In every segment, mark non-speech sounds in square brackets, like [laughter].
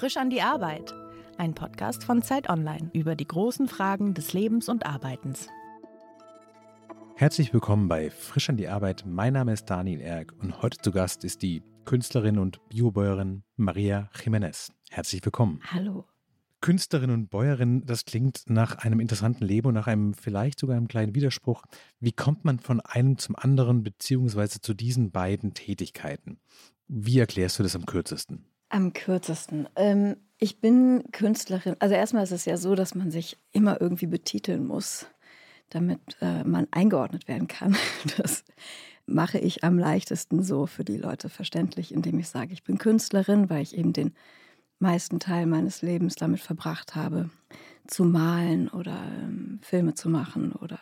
Frisch an die Arbeit. Ein Podcast von Zeit Online über die großen Fragen des Lebens und Arbeitens. Herzlich willkommen bei Frisch an die Arbeit. Mein Name ist Daniel Erck und heute zu Gast ist die Künstlerin und Biobäuerin Maria Jiménez. Herzlich willkommen. Hallo. Künstlerin und Bäuerin, das klingt nach einem interessanten Leben und nach einem vielleicht sogar einem kleinen Widerspruch. Wie kommt man von einem zum anderen beziehungsweise zu diesen beiden Tätigkeiten? Wie erklärst du das am kürzesten? Am kürzesten. Ähm, ich bin Künstlerin. Also erstmal ist es ja so, dass man sich immer irgendwie betiteln muss, damit äh, man eingeordnet werden kann. [laughs] Das mache ich am leichtesten so für die Leute verständlich, indem ich sage, ich bin Künstlerin, weil ich eben den meisten Teil meines Lebens damit verbracht habe, zu malen oder ähm, Filme zu machen oder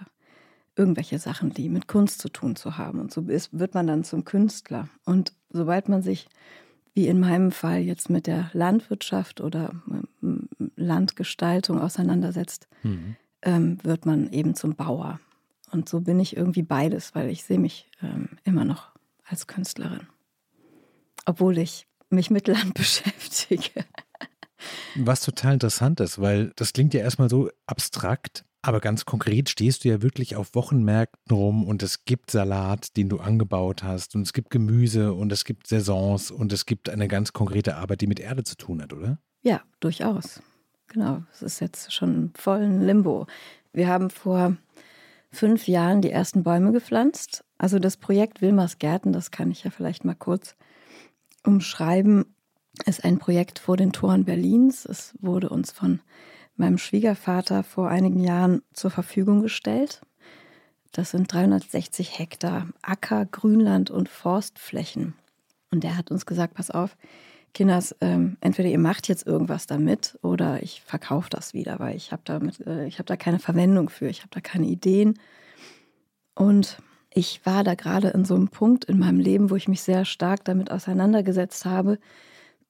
irgendwelche Sachen, die mit Kunst zu tun zu haben. Und so ist, wird man dann zum Künstler. Und sobald man sich wie in meinem Fall jetzt mit der Landwirtschaft oder ähm, Landgestaltung auseinandersetzt, mhm. ähm, wird man eben zum Bauer. Und so bin ich irgendwie beides, weil ich sehe mich ähm, immer noch als Künstlerin. Obwohl ich mich mit Land [laughs] beschäftige. Was total interessant ist, weil das klingt ja erstmal so abstrakt, aber ganz konkret stehst du ja wirklich auf Wochenmärkten rum und es gibt Salat, den du angebaut hast und es gibt Gemüse und es gibt Saisons und es gibt eine ganz konkrete Arbeit, die mit Erde zu tun hat, oder? Ja, durchaus. Genau, es ist jetzt schon voll ein Limbo. Wir haben vor fünf Jahren die ersten Bäume gepflanzt. Also das Projekt Wilmers Gärten, das kann ich ja vielleicht mal kurz umschreiben, ist ein Projekt vor den Toren Berlins. Es wurde uns von meinem Schwiegervater vor einigen Jahren zur Verfügung gestellt. Das sind 360 Hektar Acker, Grünland und Forstflächen. Und er hat uns gesagt, pass auf, Kinders, ähm, entweder ihr macht jetzt irgendwas damit oder ich verkaufe das wieder, weil ich habe äh, ich habe da keine Verwendung für, ich habe da keine Ideen. Und ich war da gerade in so einem Punkt in meinem Leben, wo ich mich sehr stark damit auseinandergesetzt habe,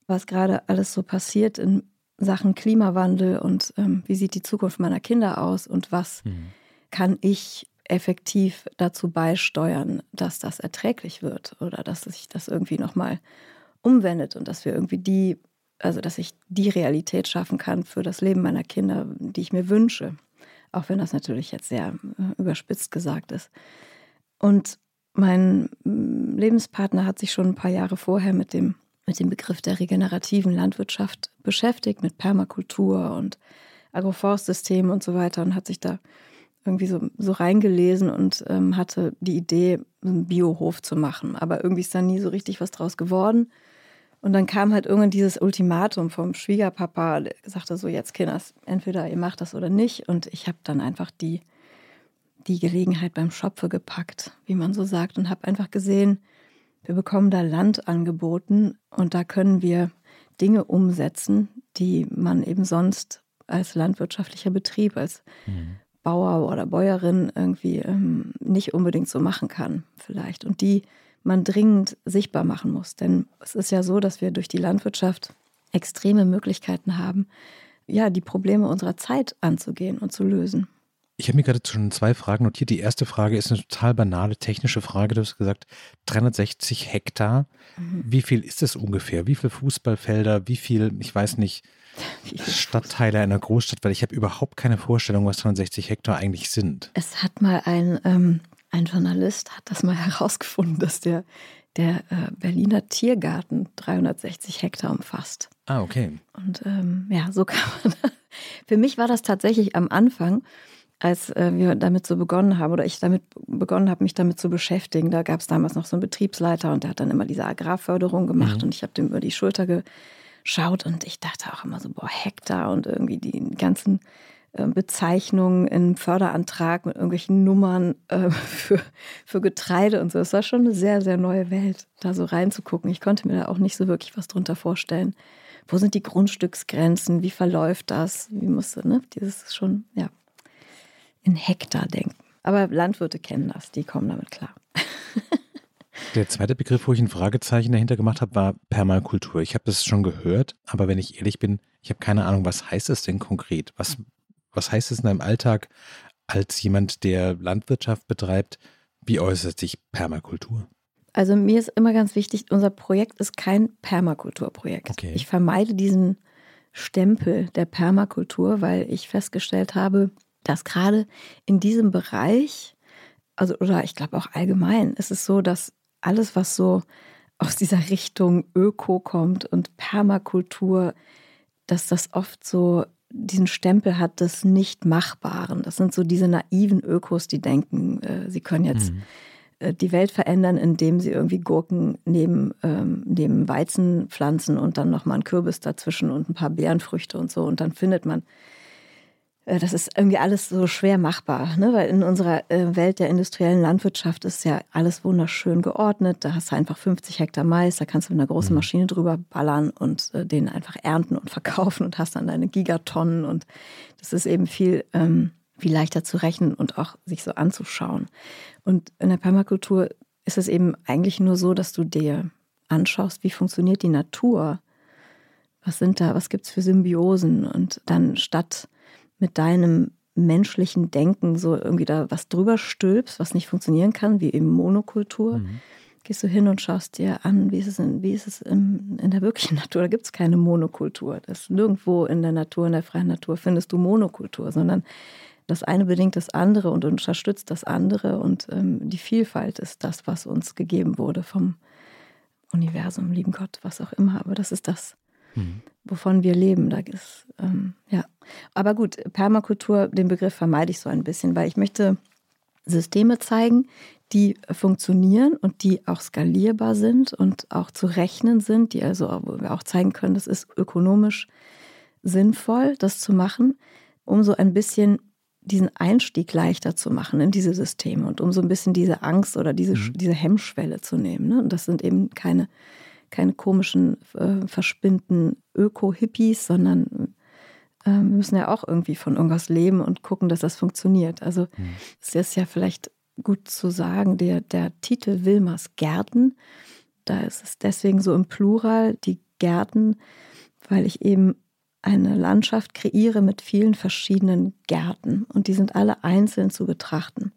was gerade alles so passiert in Sachen Klimawandel und ähm, wie sieht die Zukunft meiner Kinder aus und was mhm. kann ich effektiv dazu beisteuern, dass das erträglich wird oder dass sich das irgendwie nochmal umwendet und dass wir irgendwie die, also dass ich die Realität schaffen kann für das Leben meiner Kinder, die ich mir wünsche. Auch wenn das natürlich jetzt sehr äh, überspitzt gesagt ist. Und mein mm, Lebenspartner hat sich schon ein paar Jahre vorher mit dem mit dem Begriff der regenerativen Landwirtschaft beschäftigt, mit Permakultur und Agroforstsystemen und so weiter und hat sich da irgendwie so, so reingelesen und ähm, hatte die Idee, einen Biohof zu machen. Aber irgendwie ist da nie so richtig was draus geworden. Und dann kam halt irgendwann dieses Ultimatum vom Schwiegerpapa, der sagte so, jetzt Kinders, entweder ihr macht das oder nicht. Und ich habe dann einfach die, die Gelegenheit beim Schopfe gepackt, wie man so sagt, und habe einfach gesehen, wir bekommen da Land angeboten und da können wir Dinge umsetzen, die man eben sonst als landwirtschaftlicher Betrieb, als mhm. Bauer oder Bäuerin irgendwie ähm, nicht unbedingt so machen kann, vielleicht. Und die man dringend sichtbar machen muss. Denn es ist ja so, dass wir durch die Landwirtschaft extreme Möglichkeiten haben, ja, die Probleme unserer Zeit anzugehen und zu lösen. Ich habe mir gerade schon zwei Fragen notiert. Die erste Frage ist eine total banale technische Frage. Du hast gesagt, 360 Hektar. Mhm. Wie viel ist es ungefähr? Wie viele Fußballfelder? Wie viel, ich weiß nicht, [laughs] Stadtteile einer Großstadt? Weil ich habe überhaupt keine Vorstellung, was 360 Hektar eigentlich sind. Es hat mal ein, ähm, ein Journalist hat das mal [laughs] herausgefunden, dass der, der äh, Berliner Tiergarten 360 Hektar umfasst. Ah, okay. Und ähm, ja, so kann man. [laughs] Für mich war das tatsächlich am Anfang als äh, wir damit so begonnen haben oder ich damit begonnen habe, mich damit zu beschäftigen, da gab es damals noch so einen Betriebsleiter und der hat dann immer diese Agrarförderung gemacht mhm. und ich habe dem über die Schulter geschaut und ich dachte auch immer so, boah, Hektar und irgendwie die ganzen äh, Bezeichnungen im Förderantrag mit irgendwelchen Nummern äh, [laughs] für, für Getreide und so. Es war schon eine sehr, sehr neue Welt, da so reinzugucken. Ich konnte mir da auch nicht so wirklich was drunter vorstellen. Wo sind die Grundstücksgrenzen? Wie verläuft das? Wie musste, ne? Dieses schon, ja, in Hektar denken. Aber Landwirte kennen das, die kommen damit klar. [laughs] Der zweite Begriff, wo ich ein Fragezeichen dahinter gemacht habe, war Permakultur. Ich habe das schon gehört, aber wenn ich ehrlich bin, ich habe keine Ahnung, was heißt es denn konkret? Was, was heißt es in deinem Alltag als jemand, der Landwirtschaft betreibt? Wie äußert sich Permakultur? Also mir ist immer ganz wichtig, unser Projekt ist kein Permakulturprojekt. Okay. Ich vermeide diesen Stempel der Permakultur, weil ich festgestellt habe, dass gerade in diesem Bereich, also oder ich glaube auch allgemein, ist es so, dass alles, was so aus dieser Richtung Öko kommt und Permakultur, dass das oft so diesen Stempel hat des Nicht-Machbaren. Das sind so diese naiven Ökos, die denken, äh, sie können jetzt mhm. äh, die Welt verändern, indem sie irgendwie Gurken neben, ähm, neben Weizen pflanzen und dann nochmal einen Kürbis dazwischen und ein paar Beerenfrüchte und so. Und dann findet man das ist irgendwie alles so schwer machbar, ne? weil in unserer äh, Welt der industriellen Landwirtschaft ist ja alles wunderschön geordnet. Da hast du einfach 50 Hektar Mais, da kannst du mit einer großen mhm. Maschine drüber ballern und äh, den einfach ernten und verkaufen und hast dann deine Gigatonnen. Und das ist eben viel, ähm, viel leichter zu rechnen und auch sich so anzuschauen. Und in der Permakultur ist es eben eigentlich nur so, dass du dir anschaust, wie funktioniert die Natur. Was sind da, was gibt es für Symbiosen? Und dann statt mit deinem menschlichen Denken so irgendwie da was drüber stülpst, was nicht funktionieren kann, wie eben Monokultur, mhm. gehst du hin und schaust dir an, wie ist es in, wie ist es in, in der wirklichen [laughs] Natur. Da gibt es keine Monokultur. Das nirgendwo in der Natur, in der freien Natur findest du Monokultur, sondern das eine bedingt das andere und unterstützt das andere. Und ähm, die Vielfalt ist das, was uns gegeben wurde vom Universum, lieben Gott, was auch immer. Aber das ist das, mhm. Wovon wir leben. Da ist, ähm, ja. Aber gut, Permakultur, den Begriff vermeide ich so ein bisschen, weil ich möchte Systeme zeigen, die funktionieren und die auch skalierbar sind und auch zu rechnen sind, die also wo wir auch zeigen können, das ist ökonomisch sinnvoll, das zu machen, um so ein bisschen diesen Einstieg leichter zu machen in diese Systeme und um so ein bisschen diese Angst oder diese, mhm. diese Hemmschwelle zu nehmen. Ne? Und das sind eben keine keine komischen, äh, verspinnten Öko-Hippies, sondern äh, wir müssen ja auch irgendwie von irgendwas leben und gucken, dass das funktioniert. Also mhm. es ist ja vielleicht gut zu sagen, der, der Titel Wilmers Gärten, da ist es deswegen so im Plural, die Gärten, weil ich eben eine Landschaft kreiere mit vielen verschiedenen Gärten und die sind alle einzeln zu betrachten.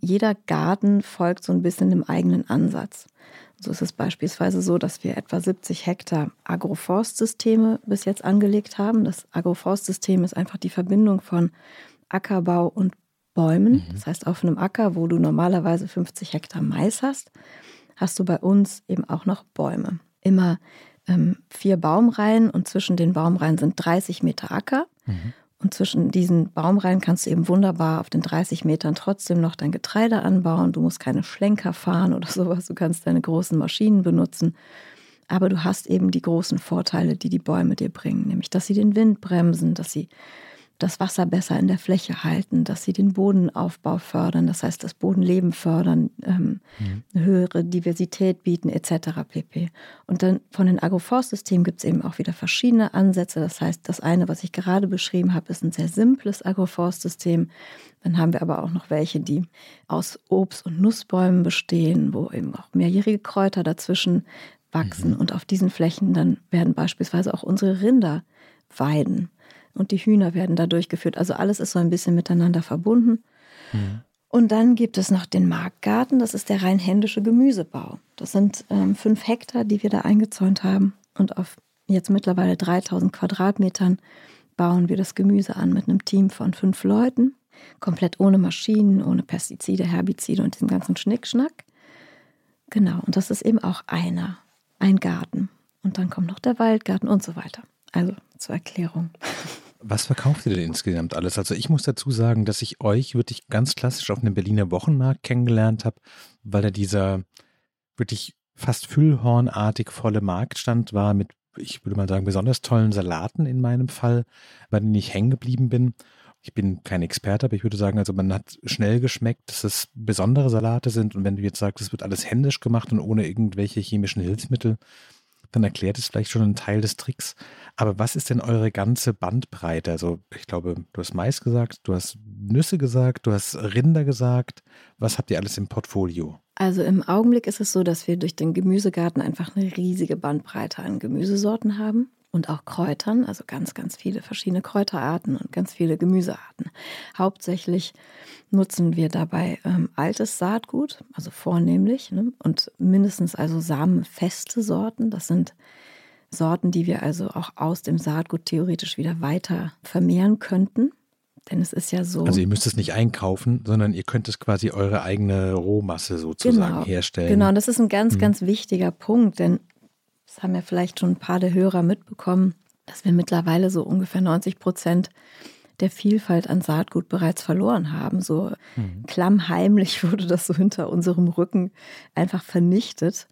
Jeder Garten folgt so ein bisschen dem eigenen Ansatz. So ist es beispielsweise so, dass wir etwa 70 Hektar Agroforstsysteme bis jetzt angelegt haben. Das Agroforstsystem ist einfach die Verbindung von Ackerbau und Bäumen. Mhm. Das heißt, auf einem Acker, wo du normalerweise 50 Hektar Mais hast, hast du bei uns eben auch noch Bäume. Immer ähm, vier Baumreihen und zwischen den Baumreihen sind 30 Meter Acker. Mhm. Und zwischen diesen Baumreihen kannst du eben wunderbar auf den 30 Metern trotzdem noch dein Getreide anbauen. Du musst keine Schlenker fahren oder [laughs] sowas. Du kannst deine großen Maschinen benutzen. Aber du hast eben die großen Vorteile, die die Bäume dir bringen, nämlich dass sie den Wind bremsen, dass sie das Wasser besser in der Fläche halten, dass sie den Bodenaufbau fördern, das heißt das Bodenleben fördern, ähm, mhm. eine höhere Diversität bieten etc. pp. Und dann von den Agroforstsystemen gibt es eben auch wieder verschiedene Ansätze. Das heißt, das eine, was ich gerade beschrieben habe, ist ein sehr simples Agroforstsystem. Dann haben wir aber auch noch welche, die aus Obst- und Nussbäumen bestehen, wo eben auch mehrjährige Kräuter dazwischen wachsen. Mhm. Und auf diesen Flächen dann werden beispielsweise auch unsere Rinder weiden und die Hühner werden da durchgeführt. Also alles ist so ein bisschen miteinander verbunden. Mhm. Und dann gibt es noch den Marktgarten, das ist der rein händische Gemüsebau. Das sind ähm, fünf Hektar, die wir da eingezäunt haben. Und auf jetzt mittlerweile 3000 Quadratmetern bauen wir das Gemüse an mit einem Team von fünf Leuten. Komplett ohne Maschinen, ohne Pestizide, Herbizide und diesem ganzen Schnickschnack. Genau, und das ist eben auch einer, ein Garten. Und dann kommt noch der Waldgarten und so weiter. Also zur Erklärung. Was verkauft ihr denn insgesamt alles? Also ich muss dazu sagen, dass ich euch wirklich ganz klassisch auf einem Berliner Wochenmarkt kennengelernt habe, weil da dieser wirklich fast füllhornartig volle Marktstand war mit, ich würde mal sagen, besonders tollen Salaten in meinem Fall, bei denen ich hängen geblieben bin. Ich bin kein Experte, aber ich würde sagen, also man hat schnell geschmeckt, dass es besondere Salate sind und wenn du jetzt sagst, es wird alles händisch gemacht und ohne irgendwelche chemischen Hilfsmittel, dann erklärt es vielleicht schon einen Teil des Tricks. Aber was ist denn eure ganze Bandbreite? Also ich glaube, du hast Mais gesagt, du hast Nüsse gesagt, du hast Rinder gesagt. Was habt ihr alles im Portfolio? Also im Augenblick ist es so, dass wir durch den Gemüsegarten einfach eine riesige Bandbreite an Gemüsesorten haben und auch Kräutern, also ganz, ganz viele verschiedene Kräuterarten und ganz viele Gemüsearten. Hauptsächlich nutzen wir dabei ähm, altes Saatgut, also vornehmlich, ne? und mindestens also samenfeste Sorten. Das sind Sorten, die wir also auch aus dem Saatgut theoretisch wieder weiter vermehren könnten. Denn es ist ja so. Also ihr müsst es nicht einkaufen, sondern ihr könnt es quasi eure eigene Rohmasse sozusagen genau, herstellen. Genau, und das ist ein ganz, hm. ganz wichtiger Punkt, denn das haben ja vielleicht schon ein paar der Hörer mitbekommen, dass wir mittlerweile so ungefähr 90 Prozent der Vielfalt an Saatgut bereits verloren haben. So mhm. klammheimlich [laughs] wurde das so hinter unserem Rücken einfach vernichtet.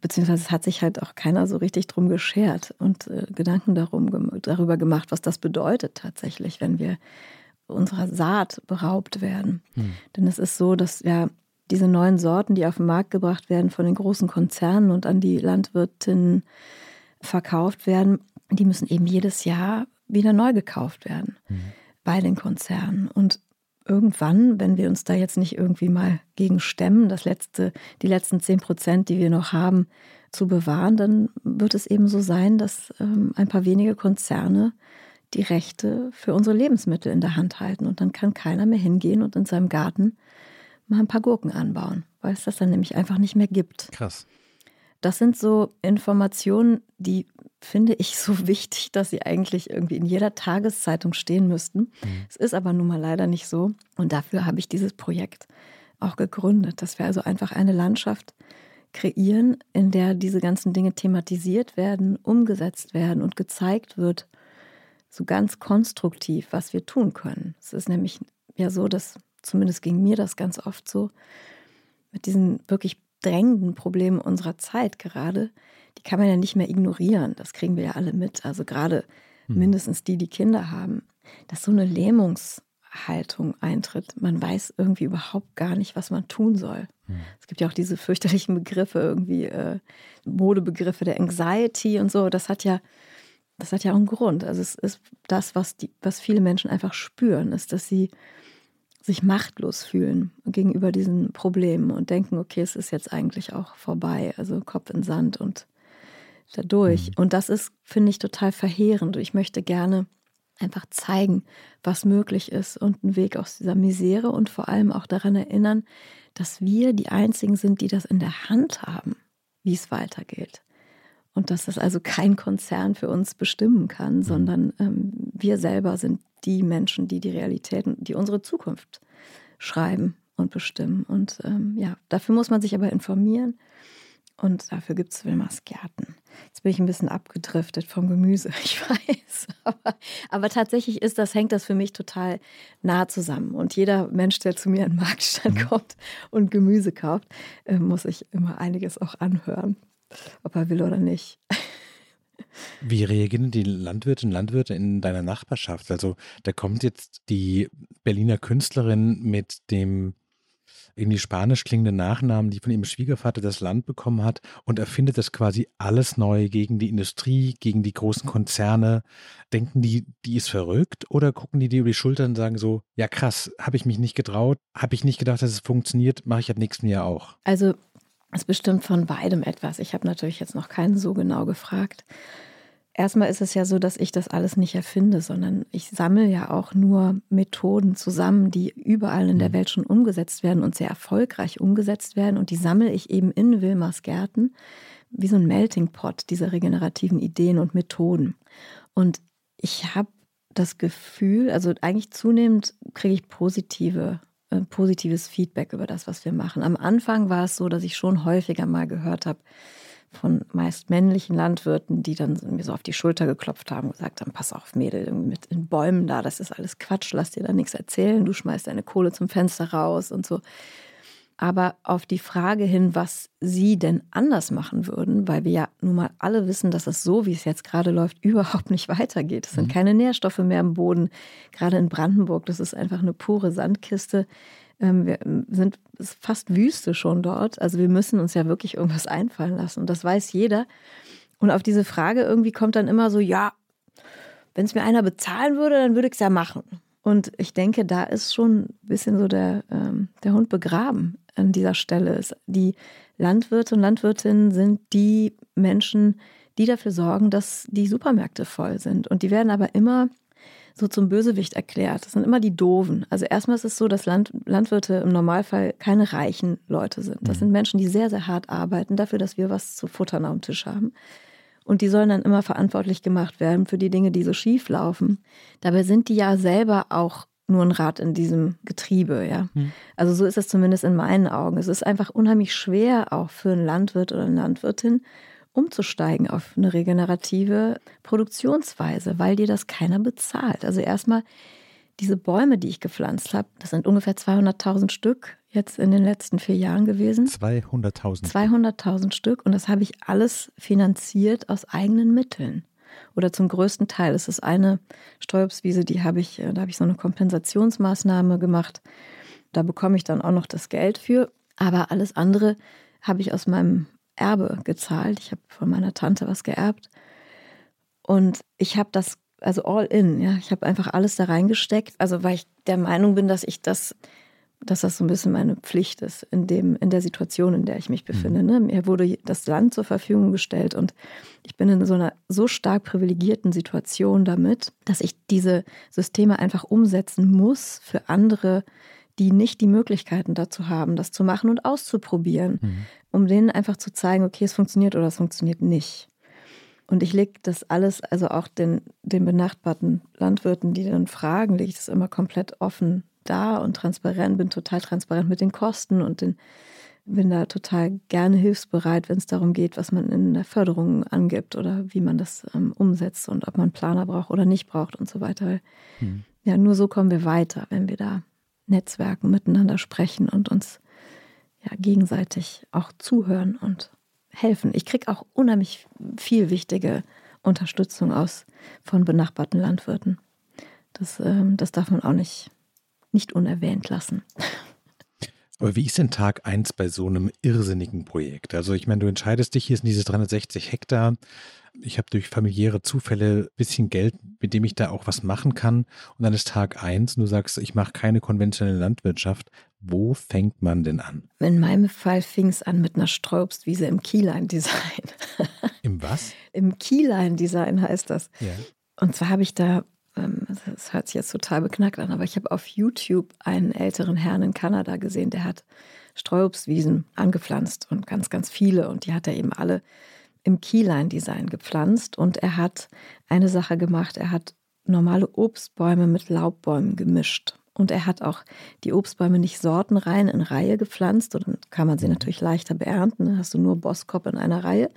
Beziehungsweise es hat sich halt auch keiner so richtig drum geschert und äh, Gedanken darum, darüber gemacht, was das bedeutet tatsächlich, wenn wir unserer Saat beraubt werden. Mhm. Denn es ist so, dass ja diese neuen Sorten, die auf den Markt gebracht werden von den großen Konzernen und an die Landwirtinnen verkauft werden, die müssen eben jedes Jahr wieder neu gekauft werden. Mhm bei den Konzernen. Und irgendwann, wenn wir uns da jetzt nicht irgendwie mal gegen stemmen, das letzte, die letzten zehn Prozent, die wir noch haben, zu bewahren, dann wird es eben so sein, dass ähm, ein paar wenige Konzerne die Rechte für unsere Lebensmittel in der Hand halten. Und dann kann keiner mehr hingehen und in seinem Garten mal ein paar Gurken anbauen, weil es das dann nämlich einfach nicht mehr gibt. Krass. Das sind so Informationen, die finde ich so [laughs] wichtig, dass sie eigentlich irgendwie in jeder Tageszeitung stehen müssten. Mhm. Es ist aber nun mal leider nicht so. Und dafür habe ich dieses Projekt auch gegründet, dass wir also einfach eine Landschaft kreieren, in der diese ganzen Dinge thematisiert werden, umgesetzt werden und gezeigt wird, so ganz konstruktiv, was wir tun können. Es ist nämlich ja so, dass zumindest ging mir das ganz oft so, mit diesen wirklich drängenden Probleme unserer Zeit gerade, die kann man ja nicht mehr ignorieren. Das kriegen wir ja alle mit. Also gerade mhm. mindestens die, die Kinder haben, dass so eine Lähmungshaltung eintritt. Man weiß irgendwie überhaupt gar nicht, was man tun soll. Mhm. Es gibt ja auch diese fürchterlichen Begriffe, irgendwie äh, Modebegriffe der Anxiety und so. Das hat ja, das hat ja auch einen Grund. Also es ist das, was, die, was viele Menschen einfach spüren, ist, dass sie sich machtlos fühlen gegenüber diesen Problemen und denken, okay, es ist jetzt eigentlich auch vorbei. Also Kopf in Sand und dadurch. Mhm. Und das ist, finde ich, total verheerend. Und ich möchte gerne einfach zeigen, was möglich ist und einen Weg aus dieser Misere und vor allem auch daran erinnern, dass wir die Einzigen sind, die das in der Hand haben, wie es weitergeht. Und dass das also kein Konzern für uns bestimmen kann, mhm. sondern ähm, wir selber sind die Menschen, die die Realitäten, die unsere Zukunft schreiben und bestimmen. Und ähm, ja, dafür muss man sich aber informieren. Und dafür gibt es Wilmers Gärten. Jetzt bin ich ein bisschen abgedriftet vom Gemüse, [laughs] ich weiß. Aber, aber, tatsächlich ist das, hängt das für mich total nah zusammen. Und jeder Mensch, der zu mir in den Marktstand mhm. kommt und Gemüse kauft, äh, muss sich immer einiges auch anhören, ob er will oder nicht. Wie reagieren die Landwirtinnen und Landwirte in deiner Nachbarschaft? Also da kommt jetzt die Berliner Künstlerin mit dem irgendwie spanisch klingenden Nachnamen, die von ihrem Schwiegervater das Land bekommen hat und erfindet das quasi alles neu gegen die Industrie, gegen die großen Konzerne. Denken die, die ist verrückt oder gucken die dir über die Schulter und sagen so, ja krass, habe ich mich nicht getraut, habe ich nicht gedacht, dass es funktioniert, mache ich ab nächsten Jahr auch. Also es bestimmt von beidem etwas. Ich habe natürlich jetzt noch keinen so genau gefragt. Erstmal ist es ja so, dass ich das alles nicht erfinde, sondern ich sammle ja auch nur Methoden zusammen, die überall in der mhm. Welt schon umgesetzt werden und sehr erfolgreich umgesetzt werden. Und die sammle ich eben in Wilmers Gärten wie so ein Melting Pot dieser regenerativen Ideen und Methoden. Und ich habe das Gefühl, also eigentlich zunehmend kriege ich positive positives Feedback über das, was wir machen. Am Anfang war es so, dass ich schon häufiger mal gehört habe, von meist männlichen Landwirten, die dann mir so auf die Schulter geklopft haben und gesagt haben, pass auf Mädel, mit den Bäumen da, das ist alles Quatsch, lass dir da nichts erzählen, du schmeißt deine Kohle zum Fenster raus und so. Aber auf die Frage hin, was sie denn anders machen würden, weil wir ja nun mal alle wissen, dass es so, wie es jetzt gerade läuft, [laughs] überhaupt nicht weitergeht. Es sind mhm. keine Nährstoffe mehr im Boden. Gerade in Brandenburg, das ist einfach eine pure Sandkiste. Ähm, wir ähm, sind fast Wüste schon dort. Also wir müssen uns ja wirklich irgendwas einfallen lassen. Und das weiß jeder. Und auf diese Frage irgendwie kommt dann immer so, ja, wenn es mir einer bezahlen würde, dann würde ich es ja machen. Und ich denke, da ist schon ein bisschen so der, ähm, der Hund begraben an dieser Stelle. Die Landwirte und Landwirtinnen sind die Menschen, die dafür sorgen, dass die Supermärkte voll sind. Und die werden aber immer so zum Bösewicht erklärt. Das sind immer die Doofen. Also erstmal ist es so, dass Land, Landwirte im Normalfall keine reichen Leute sind. Das mhm. sind Menschen, die sehr, sehr hart arbeiten dafür, dass wir was zu futtern am Tisch haben. Und die sollen dann immer verantwortlich gemacht werden für die Dinge, die so schief laufen. Dabei sind die ja selber auch nur ein Rad in diesem Getriebe, ja. Hm. Also so ist es zumindest in meinen Augen. Es ist einfach unheimlich schwer, auch für einen Landwirt oder eine Landwirtin, umzusteigen auf eine regenerative Produktionsweise, weil dir das keiner bezahlt. Also erstmal diese Bäume, die ich gepflanzt habe, das sind ungefähr 200.000 Stück jetzt in den letzten vier Jahren gewesen. 200.000. 200.000 Stück und das habe ich alles finanziert aus eigenen Mitteln oder zum größten Teil. Es ist eine Steuerbswiese, die habe ich, äh, da habe ich so eine Kompensationsmaßnahme gemacht. Da bekomme ich dann auch noch das Geld für. Aber alles andere habe ich aus meinem Erbe gezahlt. Ich habe von meiner Tante was geerbt. Und ich habe das, also all in, ja, ich habe einfach alles da reingesteckt. Also weil ich der Meinung bin, dass ich das dass das so ein bisschen meine Pflicht ist in, dem, in der Situation, in der ich mich befinde. Mhm. Ne? Mir wurde das Land zur Verfügung gestellt und ich bin in so einer so stark privilegierten Situation damit, dass ich diese Systeme einfach umsetzen muss für andere, die nicht die Möglichkeiten dazu haben, das zu machen und auszuprobieren, mhm. um denen einfach zu zeigen, okay, es funktioniert oder es funktioniert nicht. Und ich lege das alles, also auch den, den benachbarten Landwirten, die dann fragen, lege ich das immer komplett offen da und transparent, bin total transparent mit den Kosten und den, bin da total gerne hilfsbereit, wenn es darum geht, was man in der Förderung angibt oder wie man das ähm, umsetzt und ob man Planer braucht oder nicht braucht und so weiter. Hm. Ja, nur so kommen wir weiter, wenn wir da Netzwerken miteinander sprechen und uns ja, gegenseitig auch zuhören und helfen. Ich kriege auch unheimlich viel wichtige Unterstützung aus von benachbarten Landwirten. Das, ähm, das darf man auch nicht nicht unerwähnt lassen. Aber wie ist denn Tag 1 bei so einem irrsinnigen Projekt? Also ich meine, du entscheidest dich, hier sind diese 360 Hektar. Ich habe durch familiäre Zufälle ein bisschen Geld, mit dem ich da auch was machen kann. Und dann ist Tag 1 und du sagst, ich mache keine konventionelle Landwirtschaft. Wo fängt man denn an? In meinem Fall fing es an mit einer Streuobstwiese im Keyline-Design. Im was? [laughs] Im Keyline-Design heißt das. Ja. Und zwar habe ich da das hört sich jetzt total beknackt an, aber ich habe auf YouTube einen älteren Herrn in Kanada gesehen, der hat Streuobstwiesen angepflanzt und ganz, ganz viele. Und die hat er eben alle im Keyline-Design gepflanzt. Und er hat eine Sache gemacht, er hat normale Obstbäume mit Laubbäumen gemischt. Und er hat auch die Obstbäume nicht sortenrein in Reihe gepflanzt. Und dann kann man sie natürlich leichter beernten. Dann hast du nur Boskop in einer Reihe.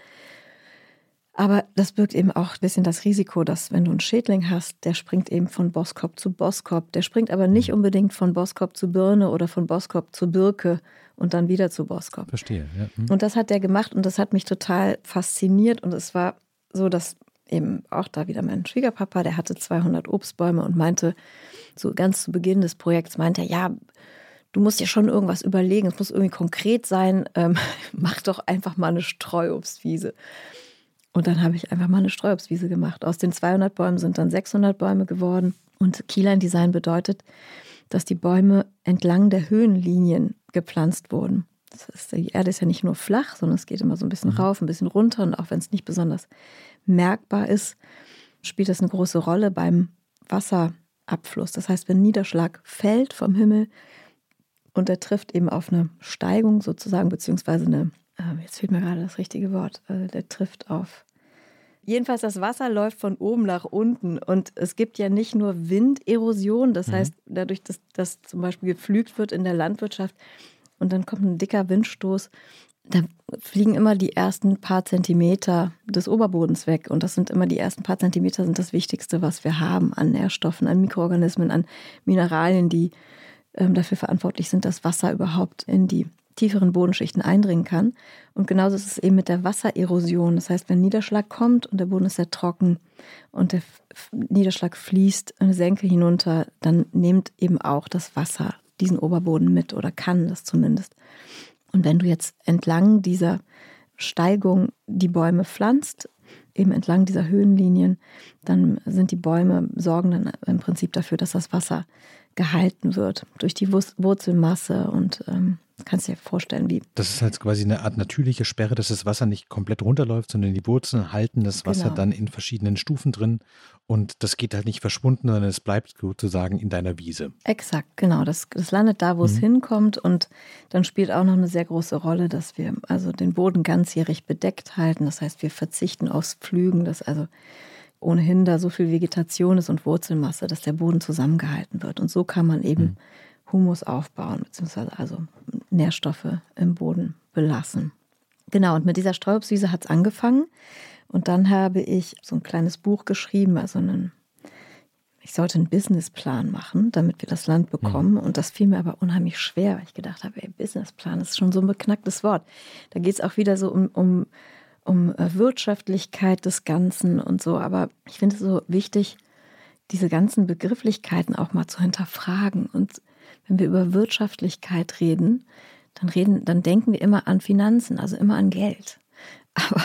Aber das birgt eben auch ein bisschen das Risiko, dass wenn du einen Schädling hast, der springt eben von Boskop zu Boskop. Der springt aber nicht mhm. unbedingt von Boskop zu Birne oder von Boskop zu Birke und dann wieder zu Boskop. Verstehe, ja. Mhm. Und das hat der gemacht und das hat mich total fasziniert. Und es war so, dass eben auch da wieder mein Schwiegerpapa, der hatte 200 Obstbäume und meinte, so ganz zu Beginn des Projekts, meinte er, ja, du musst dir schon irgendwas überlegen, es muss irgendwie konkret sein, ähm, [laughs] mach doch einfach mal eine Streuobstwiese. Und dann habe ich einfach mal eine Streuobstwiese gemacht. Aus den 200 Bäumen sind dann 600 Bäume geworden. Und Keyline Design bedeutet, dass die Bäume entlang der Höhenlinien gepflanzt wurden. Das ist, die Erde ist ja nicht nur flach, sondern es geht immer so ein bisschen mhm. rauf, ein bisschen runter. Und auch wenn es nicht besonders merkbar ist, spielt das eine große Rolle beim Wasserabfluss. Das heißt, wenn Niederschlag fällt vom Himmel und er trifft eben auf eine Steigung sozusagen, beziehungsweise eine, jetzt fehlt mir gerade das richtige Wort, also der trifft auf Jedenfalls, das Wasser läuft von oben nach unten und es gibt ja nicht nur Winderosion, das mhm. heißt, dadurch, dass das zum Beispiel gepflügt wird in der Landwirtschaft und dann kommt ein dicker Windstoß, da fliegen immer die ersten paar Zentimeter des Oberbodens weg. Und das sind immer die ersten paar Zentimeter sind das Wichtigste, was wir haben an Nährstoffen, an Mikroorganismen, an Mineralien, die ähm, dafür verantwortlich sind, dass Wasser überhaupt in die tieferen Bodenschichten eindringen kann. Und genauso ist es eben mit der Wassererosion. Das heißt, wenn Niederschlag kommt und der Boden ist sehr trocken und der Niederschlag fließt eine Senke hinunter, dann nimmt eben auch das Wasser diesen Oberboden mit oder kann das zumindest. Und wenn du jetzt entlang dieser Steigung die Bäume pflanzt, eben entlang dieser Höhenlinien, dann sind die Bäume, sorgen dann im Prinzip dafür, dass das Wasser gehalten wird durch die Wurzelmasse und ähm, kannst du dir vorstellen, wie. Das ist halt quasi eine Art natürliche Sperre, dass das Wasser nicht komplett runterläuft, sondern die Wurzeln halten das Wasser Genau. dann in verschiedenen Stufen drin und das geht halt nicht verschwunden, sondern es bleibt sozusagen in deiner Wiese. Exakt, genau. Das, das landet da, wo es Mhm. hinkommt. Und dann spielt auch noch eine sehr große Rolle, dass wir also den Boden ganzjährig bedeckt halten. Das heißt, wir verzichten aufs Pflügen, dass also ohnehin da so viel Vegetation ist und Wurzelmasse, dass der Boden zusammengehalten wird. Und so kann man eben Mhm. Humus aufbauen, beziehungsweise also Nährstoffe im Boden belassen. Genau, und mit dieser Streuobstwiese hat es angefangen. Und dann habe ich so ein kleines Buch geschrieben, also einen ich sollte einen Businessplan machen, damit wir das Land bekommen. Und das fiel mir aber unheimlich schwer, weil ich gedacht habe, ey, Businessplan ist schon so ein beknacktes Wort. Da geht es auch wieder so um, um, um äh, Wirtschaftlichkeit des Ganzen und so. Aber ich finde es so wichtig, diese ganzen Begrifflichkeiten auch mal zu hinterfragen. Und wenn wir über Wirtschaftlichkeit reden, dann reden, dann denken wir immer an Finanzen, also immer an Geld. [laughs] Aber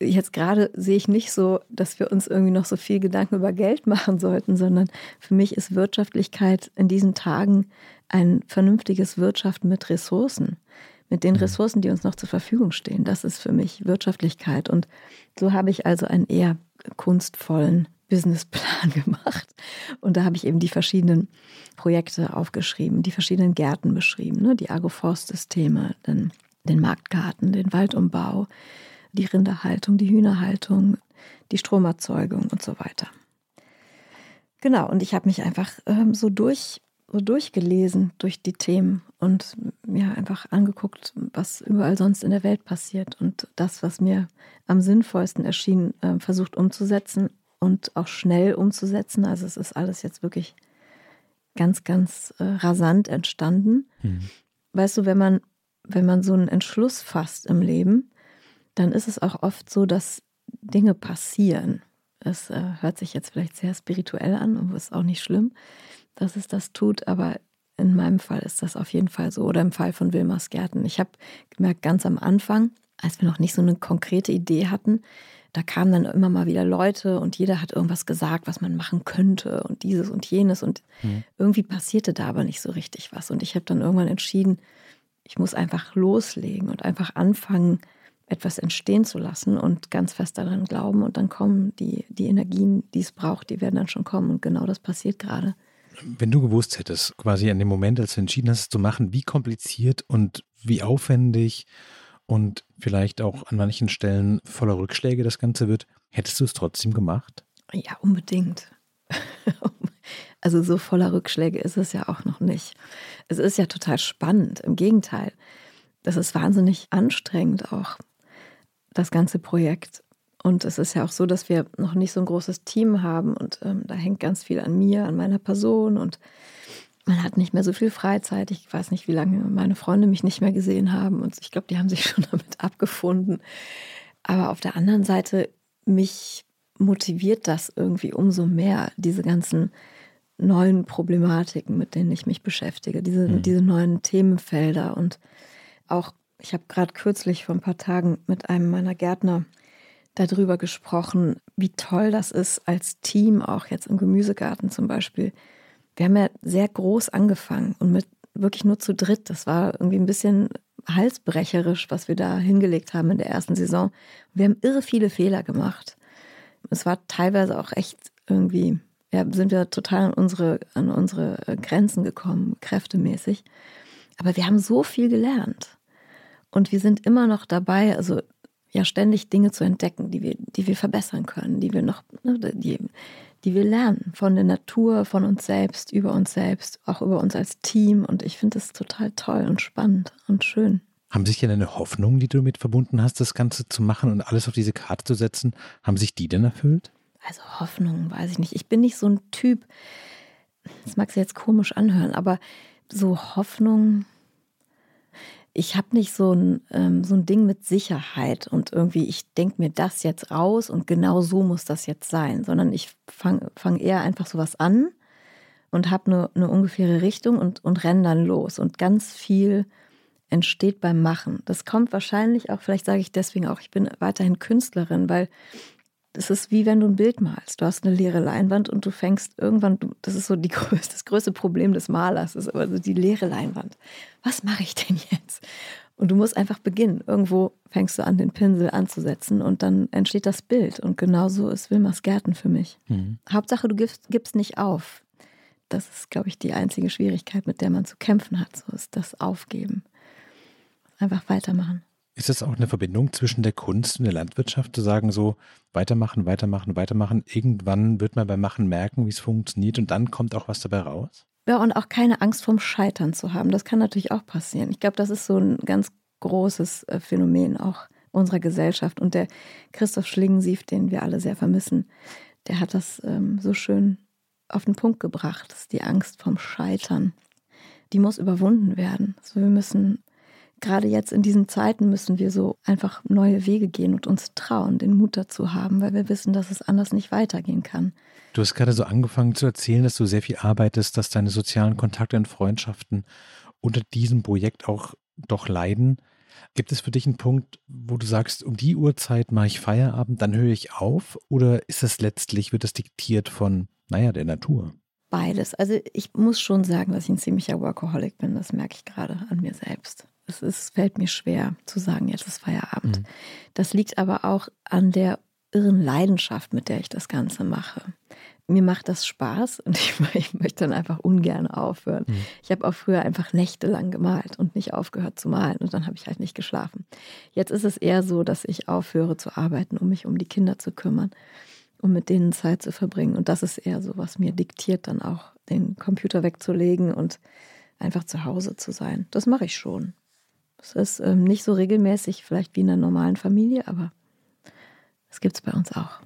jetzt gerade sehe ich nicht so, dass wir uns irgendwie noch so viel Gedanken über Geld machen sollten, sondern für mich ist Wirtschaftlichkeit in diesen Tagen ein vernünftiges Wirtschaften mit Ressourcen, mit den Ressourcen, die uns noch zur Verfügung stehen. Das ist für mich Wirtschaftlichkeit. Und so habe ich also einen eher kunstvollen Businessplan [laughs] gemacht. Und da habe ich eben die verschiedenen Projekte aufgeschrieben, die verschiedenen Gärten beschrieben, ne? die Agroforstsysteme, den, den Marktgarten, den Waldumbau, die Rinderhaltung, die Hühnerhaltung, die Stromerzeugung und so weiter. Genau, und ich habe mich einfach ähm, so, durch, so durchgelesen durch die Themen und mir einfach angeguckt, was überall sonst in der Welt passiert und das, was mir am sinnvollsten erschien, äh, versucht umzusetzen und auch schnell umzusetzen. Also es ist alles jetzt wirklich ganz, ganz äh, rasant entstanden. Mhm. Weißt du, wenn man, wenn man so einen Entschluss fasst im Leben, dann ist es auch oft so, dass Dinge passieren. Es äh, hört sich jetzt vielleicht sehr spirituell an und ist auch nicht schlimm, dass es das tut, aber in meinem Fall ist das auf jeden Fall so. Oder im Fall von Wilmers Gärten. Ich habe gemerkt, ganz am Anfang, als wir noch nicht so eine konkrete Idee hatten, da kamen dann immer mal wieder Leute und jeder hat irgendwas gesagt, was man machen könnte und dieses und jenes. Und Mhm. irgendwie passierte da aber nicht so richtig was. Und ich habe dann irgendwann entschieden, ich muss einfach loslegen und einfach anfangen, etwas entstehen zu lassen und ganz fest daran glauben. Und dann kommen die, die Energien, die es braucht, die werden dann schon kommen. Und genau das passiert gerade. Wenn du gewusst hättest, quasi an dem Moment, als du entschieden hast, es zu machen, wie kompliziert und wie aufwendig und vielleicht auch an manchen Stellen voller Rückschläge das Ganze wird, hättest du es trotzdem gemacht? Ja, unbedingt. [laughs] Also so voller Rückschläge ist es ja auch noch nicht. Es ist ja total spannend. Im Gegenteil, das ist wahnsinnig anstrengend auch, das ganze Projekt. Und es ist ja auch so, dass wir noch nicht so ein großes Team haben und ähm, da hängt ganz viel an mir, an meiner Person und man hat nicht mehr so viel Freizeit. Ich weiß nicht, wie lange meine Freunde mich nicht mehr gesehen haben und ich glaube, die haben sich [laughs] schon damit abgefunden. Aber auf der anderen Seite, mich motiviert das irgendwie umso mehr, diese ganzen neuen Problematiken, mit denen ich mich beschäftige, diese, Mhm. diese neuen Themenfelder. Und auch, ich habe gerade kürzlich vor ein paar Tagen mit einem meiner Gärtner darüber gesprochen, wie toll das ist als Team, auch jetzt im Gemüsegarten zum Beispiel. Wir haben ja sehr groß angefangen und mit wirklich nur zu dritt. Das war irgendwie ein bisschen halsbrecherisch, was wir da hingelegt haben in der ersten Saison. Wir haben irre viele Fehler gemacht. Es war teilweise auch echt irgendwie, ja, sind wir total an unsere, an unsere Grenzen gekommen, kräftemäßig. Aber wir haben so viel gelernt. Und wir sind immer noch dabei, also ja, ständig Dinge zu entdecken, die wir, die wir verbessern können, die wir noch, ne, die, die wir lernen von der Natur, von uns selbst, über uns selbst, auch über uns als Team. Und ich finde es total toll und spannend und schön. Haben sich denn deine Hoffnungen, die du damit verbunden hast, das Ganze zu machen und alles auf diese Karte zu setzen, haben sich die denn erfüllt? Also Hoffnung, weiß ich nicht. Ich bin nicht so ein Typ, das mag sich jetzt komisch anhören, aber so Hoffnung, ich habe nicht so ein, ähm, so ein Ding mit Sicherheit und irgendwie, ich denke mir das jetzt aus und genau so muss das jetzt sein, sondern ich fange fang eher einfach sowas an und habe eine, eine ungefähre Richtung und, und renne dann los. Und ganz viel entsteht beim Machen. Das kommt wahrscheinlich auch, vielleicht sage ich deswegen auch, ich bin weiterhin Künstlerin, weil Das ist wie wenn du ein Bild malst. Du hast eine leere Leinwand und du fängst irgendwann, das ist so die, [laughs] das größte Problem des Malers, ist aber so die leere Leinwand. Was mache ich denn jetzt? Und du musst einfach beginnen. Irgendwo fängst du an, den Pinsel anzusetzen und dann entsteht das Bild. Und genauso ist Wilmers Gärten für mich. Mhm. Hauptsache, du gibst, gibst nicht auf. Das ist, glaube ich, die einzige Schwierigkeit, mit der man zu kämpfen hat. So ist das Aufgeben. Einfach weitermachen. Ist das auch eine Verbindung zwischen der Kunst und der Landwirtschaft, zu sagen, so weitermachen, weitermachen, weitermachen? Irgendwann wird man beim Machen merken, wie es funktioniert und dann kommt auch was dabei raus? Ja, und auch keine Angst vorm Scheitern zu haben. Das kann natürlich auch passieren. Ich glaube, das ist so ein ganz großes äh, Phänomen auch unserer Gesellschaft. Und der Christoph Schlingensief, den wir alle sehr vermissen, der hat das ähm, so schön auf den Punkt gebracht. Das ist die Angst vorm Scheitern. Die muss überwunden werden. Also wir müssen, gerade jetzt in diesen Zeiten, müssen wir so einfach neue Wege gehen und uns trauen, den Mut dazu haben, weil wir wissen, dass es anders nicht weitergehen kann. Du hast gerade so angefangen zu erzählen, dass du sehr viel arbeitest, dass deine sozialen Kontakte und Freundschaften unter diesem Projekt auch doch leiden. Gibt es für dich einen Punkt, wo du sagst, um die Uhrzeit mache ich Feierabend, dann höre ich auf? Oder ist das letztlich, wird das diktiert von, naja, der Natur? Beides. Also ich muss schon sagen, dass ich ein ziemlicher Workaholic bin. Das merke ich gerade an mir selbst. Es ist, fällt mir schwer zu sagen, jetzt ist Feierabend. Mhm. Das liegt aber auch an der irren Leidenschaft, mit der ich das Ganze mache. Mir macht das Spaß und [laughs] ich, ich möchte dann einfach ungern aufhören. Mhm. Ich habe auch früher einfach nächtelang gemalt und nicht aufgehört zu malen und dann habe ich halt nicht geschlafen. Jetzt ist es eher so, dass ich aufhöre zu arbeiten, um mich um die Kinder zu kümmern, um mit denen Zeit zu verbringen. Und das ist eher so, was mir diktiert, dann auch den Computer wegzulegen und einfach zu Hause zu sein. Das mache ich schon. Es ist ähm, nicht so regelmäßig, vielleicht wie in einer normalen Familie, aber das gibt es bei uns auch.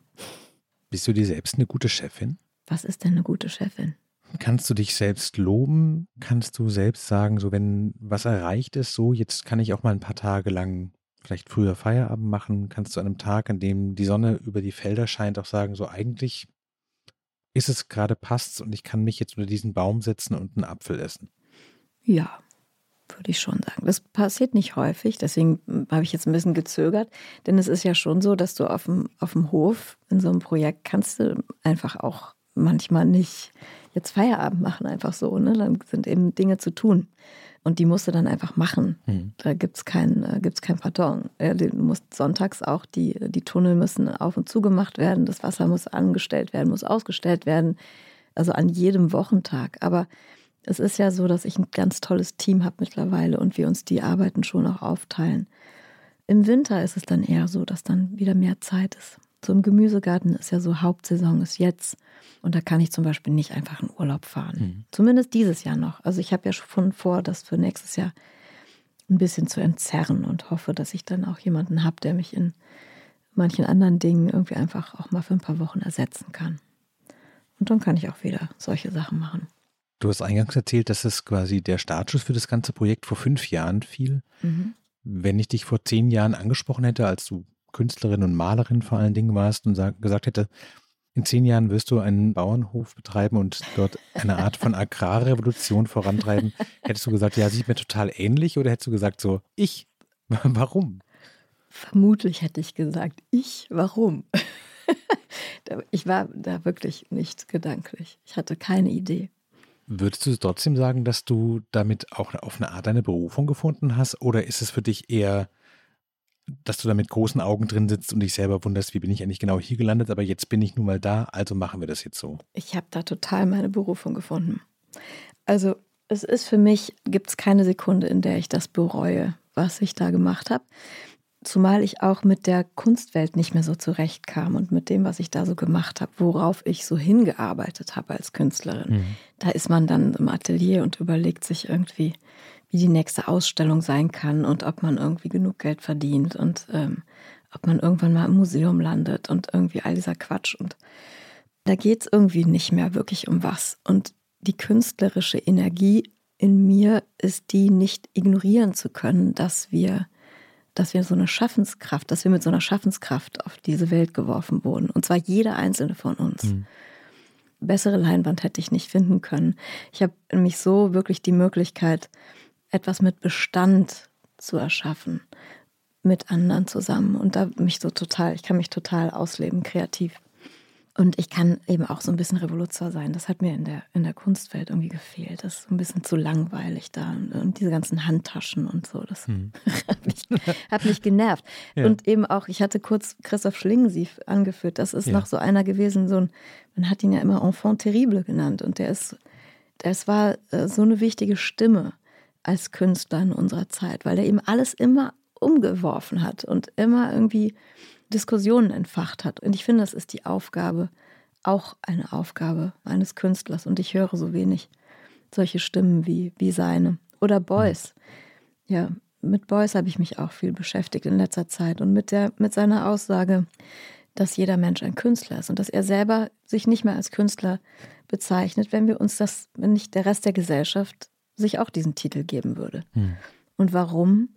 Bist du dir selbst eine gute Chefin? Was ist denn eine gute Chefin? Kannst du dich selbst loben? Kannst du selbst sagen, so wenn was erreicht ist, so jetzt kann ich auch mal ein paar Tage lang vielleicht früher Feierabend machen? Kannst du an einem Tag, an dem die Sonne über die Felder scheint, auch sagen, so eigentlich ist es gerade passt und ich kann mich jetzt unter diesen Baum setzen und einen Apfel essen? Ja, würde ich schon sagen. Das passiert nicht häufig, deswegen habe ich jetzt ein bisschen gezögert, denn es ist ja schon so, dass du auf dem, auf dem Hof in so einem Projekt kannst du einfach auch manchmal nicht jetzt Feierabend machen, einfach so. Ne? Dann sind eben Dinge zu tun. Und die musst du dann einfach machen. Mhm. Da gibt es kein, äh, gibt's kein Pardon. Du musst sonntags auch, die, die Tunnel müssen auf und zu gemacht werden, das Wasser muss angestellt werden, muss ausgestellt werden. Also an jedem Wochentag. Aber es ist ja so, dass ich ein ganz tolles Team habe mittlerweile und wir uns die Arbeiten schon auch aufteilen. Im Winter ist es dann eher so, dass dann wieder mehr Zeit ist. So im Gemüsegarten ist ja so Hauptsaison ist jetzt. Und da kann ich zum Beispiel nicht einfach in Urlaub fahren. Mhm. Zumindest dieses Jahr noch. Also ich habe ja schon vor, das für nächstes Jahr ein bisschen zu entzerren und hoffe, dass ich dann auch jemanden habe, der mich in manchen anderen Dingen irgendwie einfach auch mal für ein paar Wochen ersetzen kann. Und dann kann ich auch wieder solche Sachen machen. Du hast eingangs erzählt, dass es quasi der Startschuss für das ganze Projekt vor fünf Jahren fiel. Mhm. Wenn ich dich vor zehn Jahren angesprochen hätte, als du Künstlerin und Malerin vor allen Dingen warst und gesagt hätte, in zehn Jahren wirst du einen Bauernhof betreiben und dort eine Art von Agrarrevolution vorantreiben. [laughs] Hättest du gesagt, ja, sieht mir total ähnlich oder hättest du gesagt so, ich, [laughs] warum? Vermutlich hätte ich gesagt, ich, warum? [laughs] ich war da wirklich nicht gedanklich. Ich hatte keine Idee. Würdest du trotzdem sagen, dass du damit auch auf eine Art eine Berufung gefunden hast? Oder ist es für dich eher, dass du da mit großen Augen drin sitzt und dich selber wunderst, wie bin ich eigentlich genau hier gelandet, aber jetzt bin ich nun mal da, also machen wir das jetzt so? Ich habe da total meine Berufung gefunden. Also es ist für mich, gibt es keine Sekunde, in der ich das bereue, was ich da gemacht habe. Zumal ich auch mit der Kunstwelt nicht mehr so zurechtkam und mit dem, was ich da so gemacht habe, worauf ich so hingearbeitet habe als Künstlerin. Mhm. Da ist man dann im Atelier und überlegt sich irgendwie, wie die nächste Ausstellung sein kann und ob man irgendwie genug Geld verdient und ähm, ob man irgendwann mal im Museum landet und irgendwie all dieser Quatsch. Und da geht es irgendwie nicht mehr wirklich um was. Und die künstlerische Energie in mir ist die nicht ignorieren zu können, dass wir dass wir so eine Schaffenskraft, dass wir mit so einer Schaffenskraft auf diese Welt geworfen wurden. Und zwar jeder einzelne von uns. Mhm. Bessere Leinwand hätte ich nicht finden können. Ich habe nämlich so wirklich die Möglichkeit, etwas mit Bestand zu erschaffen. mit anderen zusammen und da mich so total, ich kann mich total ausleben, kreativ. Und ich kann eben auch so ein bisschen Revoluzer sein. Das hat mir in der, in der Kunstwelt irgendwie gefehlt. Das ist ein bisschen zu langweilig da. Und diese ganzen Handtaschen und so, das hm. [laughs] hat, mich, hat, mich, genervt. [laughs] Ja. Und eben auch, ich hatte kurz Christoph Schlingensief angeführt. Das ist ja. noch so einer gewesen, so ein, man hat ihn ja immer Enfant terrible genannt. Und der ist, das war äh, so eine wichtige Stimme als Künstler in unserer Zeit, weil er eben alles immer umgeworfen hat und immer irgendwie Diskussionen entfacht hat. Und ich finde, das ist die Aufgabe, auch eine Aufgabe eines Künstlers. Und ich höre so wenig solche Stimmen wie, wie seine. Oder Beuys. Ja, mit Beuys habe ich mich auch viel beschäftigt in letzter Zeit. Und mit, der, mit seiner Aussage, dass jeder Mensch ein Künstler ist und dass er selber sich nicht mehr als Künstler bezeichnet, wenn wir uns das, wenn nicht der Rest der Gesellschaft sich auch diesen Titel geben würde. Hm. Und warum?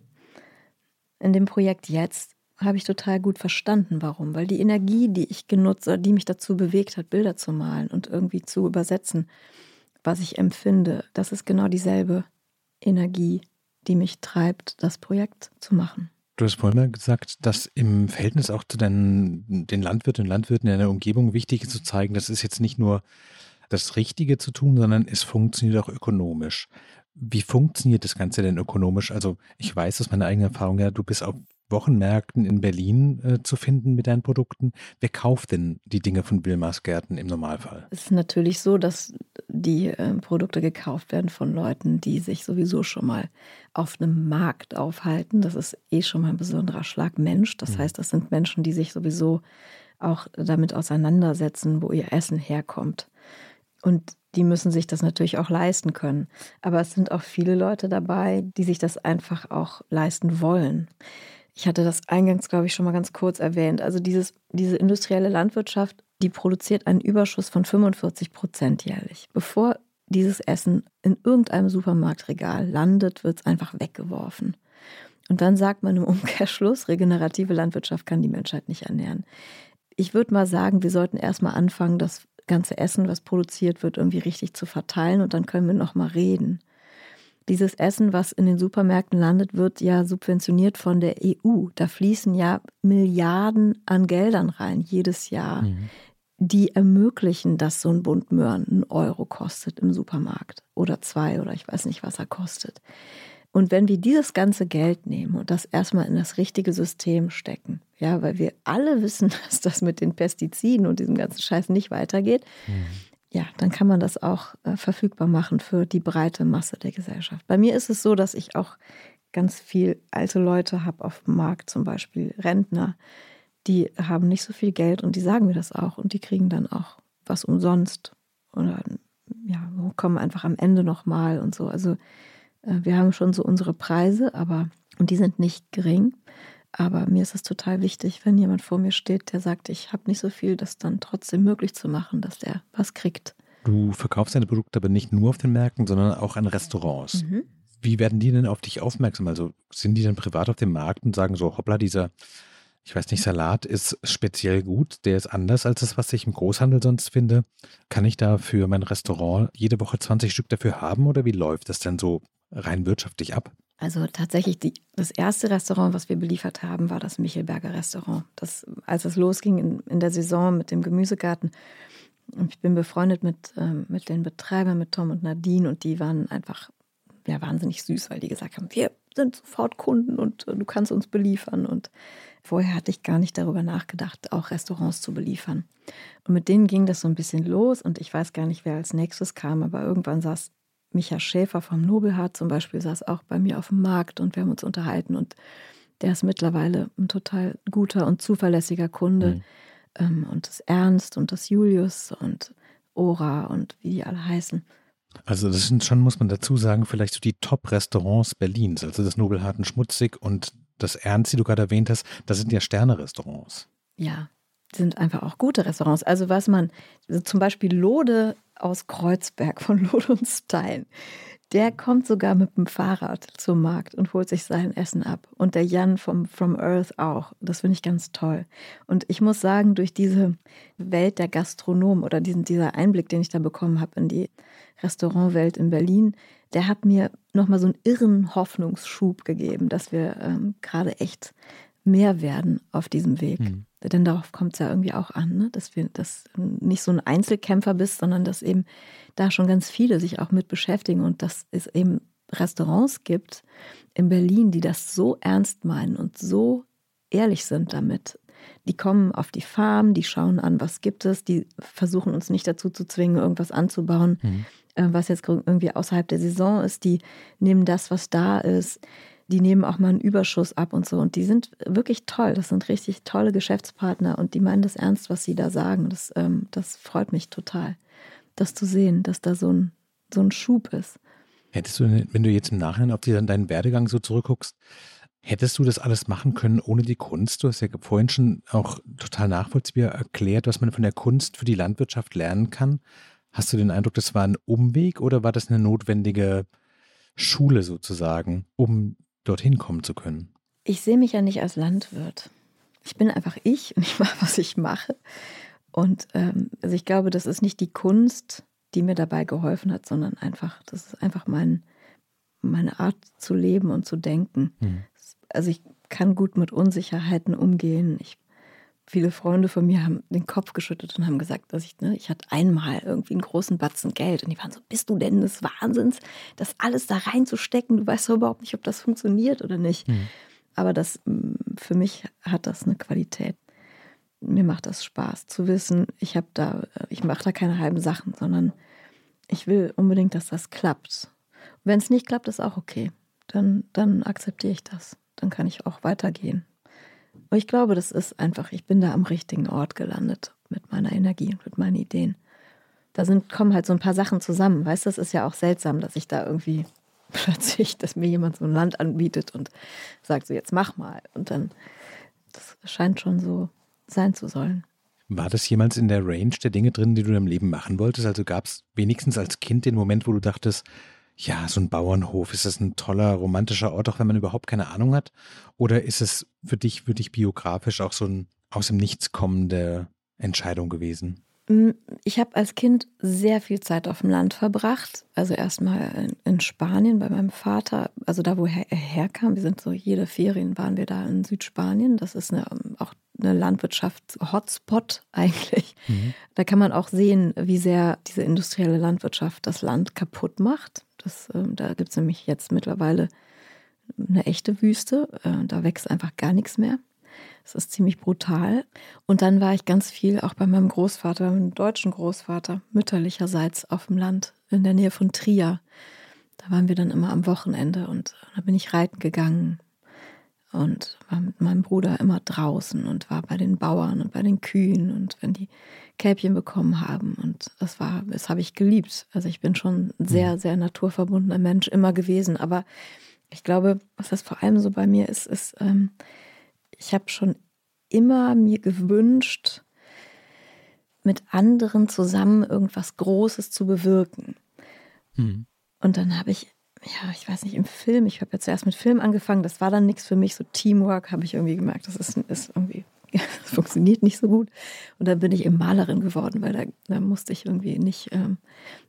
In dem Projekt jetzt habe ich total gut verstanden, warum. Weil die Energie, die ich genutzt, die mich dazu bewegt hat, Bilder zu malen und irgendwie zu übersetzen, was ich empfinde, das ist genau dieselbe Energie, die mich treibt, das Projekt zu machen. Du hast vorhin mal gesagt, dass im Verhältnis auch zu den, den Landwirten und Landwirten in der Umgebung wichtig ist zu zeigen, das ist jetzt nicht nur das Richtige zu tun, sondern es funktioniert auch ökonomisch. Wie funktioniert das Ganze denn ökonomisch? Also ich weiß aus meiner eigenen Erfahrung ja, du bist auf Wochenmärkten in Berlin äh, zu finden mit deinen Produkten. Wer kauft denn die Dinge von Wilmars Gärten im Normalfall? Es ist natürlich so, dass die äh, Produkte gekauft werden von Leuten, die sich sowieso schon mal auf einem Markt aufhalten. Das ist eh schon mal ein besonderer Schlag Mensch. Das mhm. heißt, das sind Menschen, die sich sowieso auch damit auseinandersetzen, wo ihr Essen herkommt. Und die müssen sich das natürlich auch leisten können. Aber es sind auch viele Leute dabei, die sich das einfach auch leisten wollen. Ich hatte das eingangs, glaube ich, schon mal ganz kurz erwähnt. Also dieses, diese industrielle Landwirtschaft, die produziert einen Überschuss von 45 Prozent jährlich. Bevor dieses Essen in irgendeinem Supermarktregal landet, wird es einfach weggeworfen. Und dann sagt man im [laughs] Umkehrschluss, regenerative Landwirtschaft kann die Menschheit nicht ernähren. Ich würde mal sagen, wir sollten erstmal anfangen, das ganze Essen, was produziert wird, irgendwie richtig zu verteilen und dann können wir nochmal reden. Dieses Essen, was in den Supermärkten landet, wird ja subventioniert von der EU. Da fließen ja Milliarden an Geldern rein jedes Jahr, mhm. die ermöglichen, dass so ein Bund Möhren einen Euro kostet im Supermarkt oder zwei oder ich weiß nicht, was er kostet. Und wenn wir dieses ganze Geld nehmen und das erstmal in das richtige System stecken, ja, weil wir alle wissen, [laughs] dass das mit den Pestiziden und diesem ganzen Scheiß nicht weitergeht, mhm ja, dann kann man das auch äh, verfügbar machen für die breite Masse der Gesellschaft. Bei mir ist es so, dass ich auch ganz viel alte Leute habe auf dem Markt, zum Beispiel Rentner, die haben nicht so viel Geld und die sagen mir das auch und die kriegen dann auch was umsonst oder ja, kommen einfach am Ende nochmal und so. Also äh, wir haben schon so unsere Preise, aber und die sind nicht gering. Aber mir ist es total wichtig, wenn jemand vor mir steht, der sagt, ich habe nicht so viel, das dann trotzdem möglich zu machen, dass der was kriegt. Du verkaufst deine Produkte aber nicht nur auf den Märkten, sondern auch an Restaurants. Mhm. Wie werden die denn auf dich aufmerksam? Also sind die dann privat auf dem Markt und sagen so, hoppla, dieser, ich weiß nicht, Salat ist speziell gut, der ist anders als das, was ich im Großhandel sonst finde. Kann ich da für mein Restaurant jede Woche 20 Stück dafür haben oder wie läuft das denn so rein wirtschaftlich ab? Also tatsächlich die, das erste Restaurant, was wir beliefert haben, war das Michelberger Restaurant. Das, als es losging in, in der Saison mit dem Gemüsegarten, ich bin befreundet mit, ähm, mit den Betreibern, mit Tom und Nadine und die waren einfach ja, wahnsinnig süß, weil die gesagt haben, wir sind sofort Kunden und äh, du kannst uns beliefern. Und vorher hatte ich gar nicht darüber nachgedacht, auch Restaurants zu beliefern. Und mit denen ging das so ein bisschen los und ich weiß gar nicht, wer als nächstes kam, aber irgendwann saß Micha Schäfer vom Nobelhart zum Beispiel saß auch bei mir auf dem Markt und wir haben uns unterhalten und der ist mittlerweile ein total guter und zuverlässiger Kunde. Mhm. Ähm, und das Ernst und das Julius und Ora und wie die alle heißen. Also das sind schon, muss man dazu sagen, vielleicht so die Top-Restaurants Berlins. Also das Nobelharten Schmutzig und das Ernst, die du gerade erwähnt hast, das sind ja Sterne-Restaurants. Ja, sind einfach auch gute Restaurants. Also was man, also zum Beispiel Lode aus Kreuzberg von Lot und Stein. Der kommt sogar mit dem Fahrrad zum Markt und holt sich sein Essen ab. Und der Jan vom From Earth auch. Das finde ich ganz toll. Und ich muss sagen, durch diese Welt der Gastronomen oder diesen, dieser Einblick, den ich da bekommen habe in die Restaurantwelt in Berlin, der hat mir nochmal so einen irren Hoffnungsschub gegeben, dass wir ähm, gerade echt mehr werden auf diesem Weg. Mhm. Denn darauf kommt es ja irgendwie auch an, ne? dass wir dass nicht so ein Einzelkämpfer bist, sondern dass eben da schon ganz viele sich auch mit beschäftigen und dass es eben Restaurants gibt in Berlin, die das so ernst meinen und so ehrlich sind damit. Die kommen auf die Farm, die schauen an, was gibt es, die versuchen uns nicht dazu zu zwingen, irgendwas anzubauen, mhm. Was jetzt irgendwie außerhalb der Saison ist. Die nehmen das, was da ist die nehmen auch mal einen Überschuss ab und so. Und die sind wirklich toll. Das sind richtig tolle Geschäftspartner und die meinen das ernst, was sie da sagen. Das, ähm, das freut mich total, das zu sehen, dass da so ein, so ein Schub ist. Hättest du, wenn du jetzt im Nachhinein auf deinen Werdegang so zurückguckst, hättest du das alles machen können ohne die Kunst? Du hast ja vorhin schon auch total nachvollziehbar erklärt, was man von der Kunst für die Landwirtschaft lernen kann. Hast du den Eindruck, das war ein Umweg oder war das eine notwendige Schule sozusagen, um dorthin kommen zu können? Ich sehe mich ja nicht als Landwirt. Ich bin einfach ich und ich [laughs] mache, was ich mache. Und ähm, also ich glaube, das ist nicht die Kunst, die mir dabei geholfen hat, sondern einfach, das ist einfach mein, meine Art zu leben und zu denken. Mhm. Also ich kann gut mit Unsicherheiten umgehen. Ich viele Freunde von mir haben den Kopf geschüttet und haben gesagt, dass ich, ne, ich hatte einmal irgendwie einen großen Batzen Geld und die waren so, bist du denn des Wahnsinns, das alles da reinzustecken? Du weißt doch überhaupt nicht, ob das funktioniert oder nicht. Mhm. Aber das, mm, für mich hat das eine Qualität. Mir macht das Spaß zu wissen, ich habe da, ich mache da keine halben Sachen, sondern ich will unbedingt, dass das klappt. Wenn es nicht klappt, ist auch okay. Dann, dann akzeptiere ich das. Dann kann ich auch weitergehen. Ich glaube, das ist einfach, ich bin da am richtigen Ort gelandet mit meiner Energie und mit meinen Ideen. Da sind, kommen halt so ein paar Sachen zusammen. Weißt du, das ist ja auch seltsam, dass ich da irgendwie [laughs] plötzlich, dass mir jemand so ein Land anbietet und sagt so, jetzt mach mal. Und dann, das scheint schon so sein zu sollen. War das jemals in der Range der Dinge drin, die du deinem Leben machen wolltest? Also gab es wenigstens als Kind den Moment, wo du dachtest, ja, so ein Bauernhof, ist das ein toller, romantischer Ort, auch wenn man überhaupt keine Ahnung hat? Oder ist es für dich, für dich biografisch auch so ein aus dem Nichts kommende Entscheidung gewesen? Mm, ich habe als Kind sehr viel Zeit auf dem Land verbracht. Also erstmal in Spanien bei meinem Vater, also da, wo er herkam. Wir sind so jede Ferien waren wir da in Südspanien. Das ist eine, auch eine Landwirtschafts-Hotspot [laughs] eigentlich. Mhm. Da kann man auch sehen, wie sehr diese industrielle Landwirtschaft das Land kaputt macht. Das, äh, da gibt es nämlich jetzt mittlerweile eine echte Wüste. Äh, da wächst einfach gar nichts mehr. Das ist ziemlich brutal. Und dann war ich ganz viel auch bei meinem Großvater, meinem deutschen Großvater, mütterlicherseits auf dem Land in der Nähe von Trier. Da waren wir dann immer am Wochenende und da bin ich reiten gegangen und war mit meinem Bruder immer draußen und war bei den Bauern und bei den Kühen und wenn die Kälbchen bekommen haben und das war, das habe ich geliebt. Also ich bin schon ein sehr, mhm. sehr naturverbundener Mensch immer gewesen, aber ich glaube, was das vor allem so bei mir ist, ist, ähm, ich habe schon immer mir gewünscht, mit anderen zusammen irgendwas Großes zu bewirken. Mhm. Und dann habe ich, ja, ich weiß nicht, im Film, ich habe ja zuerst mit Film angefangen, das war dann nichts für mich, so Teamwork habe ich irgendwie gemerkt, das ist, ist irgendwie, [laughs] das funktioniert nicht so gut. Und dann bin ich eben Malerin geworden, weil da, da musste ich irgendwie nicht ähm,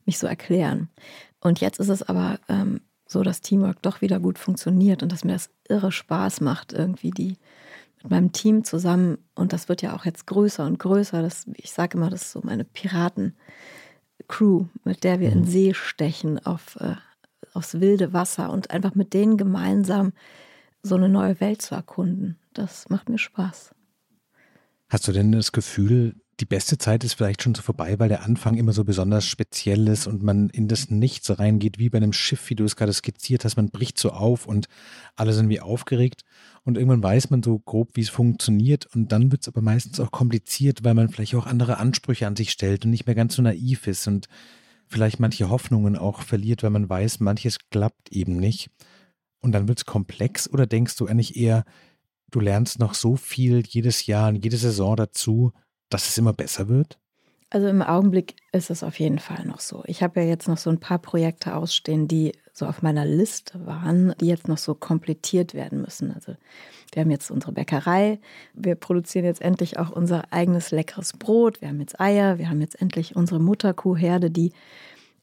mich so erklären. Und jetzt ist es aber ähm, so, dass Teamwork doch wieder gut funktioniert und dass mir das irre Spaß macht, irgendwie die mit meinem Team zusammen. Und das wird ja auch jetzt größer und größer. Das, ich sage immer, das ist so meine Piraten-Crew, mit der wir in mhm. See stechen, auf, äh, aufs wilde Wasser und einfach mit denen gemeinsam so eine neue Welt zu erkunden. Das macht mir Spaß. Hast du denn das Gefühl, die beste Zeit ist vielleicht schon so vorbei, weil der Anfang immer so besonders speziell ist und man in das Nichts reingeht, wie bei einem Schiff, wie du es gerade skizziert hast. Man bricht so auf und alle sind wie aufgeregt und irgendwann weiß man so grob, wie es funktioniert und dann wird es aber meistens auch kompliziert, weil man vielleicht auch andere Ansprüche an sich stellt und nicht mehr ganz so naiv ist und vielleicht manche Hoffnungen auch verliert, weil man weiß, manches klappt eben nicht. Und dann wird es komplex oder denkst du eigentlich eher, du lernst noch so viel jedes Jahr und jede Saison dazu, dass es immer besser wird? Also im Augenblick ist es auf jeden Fall noch so. Ich habe ja jetzt noch so ein paar Projekte ausstehen, die so auf meiner Liste waren, die jetzt noch so komplettiert werden müssen. Also wir haben jetzt unsere Bäckerei, wir produzieren jetzt endlich auch unser eigenes leckeres Brot, wir haben jetzt Eier, wir haben jetzt endlich unsere Mutterkuhherde, die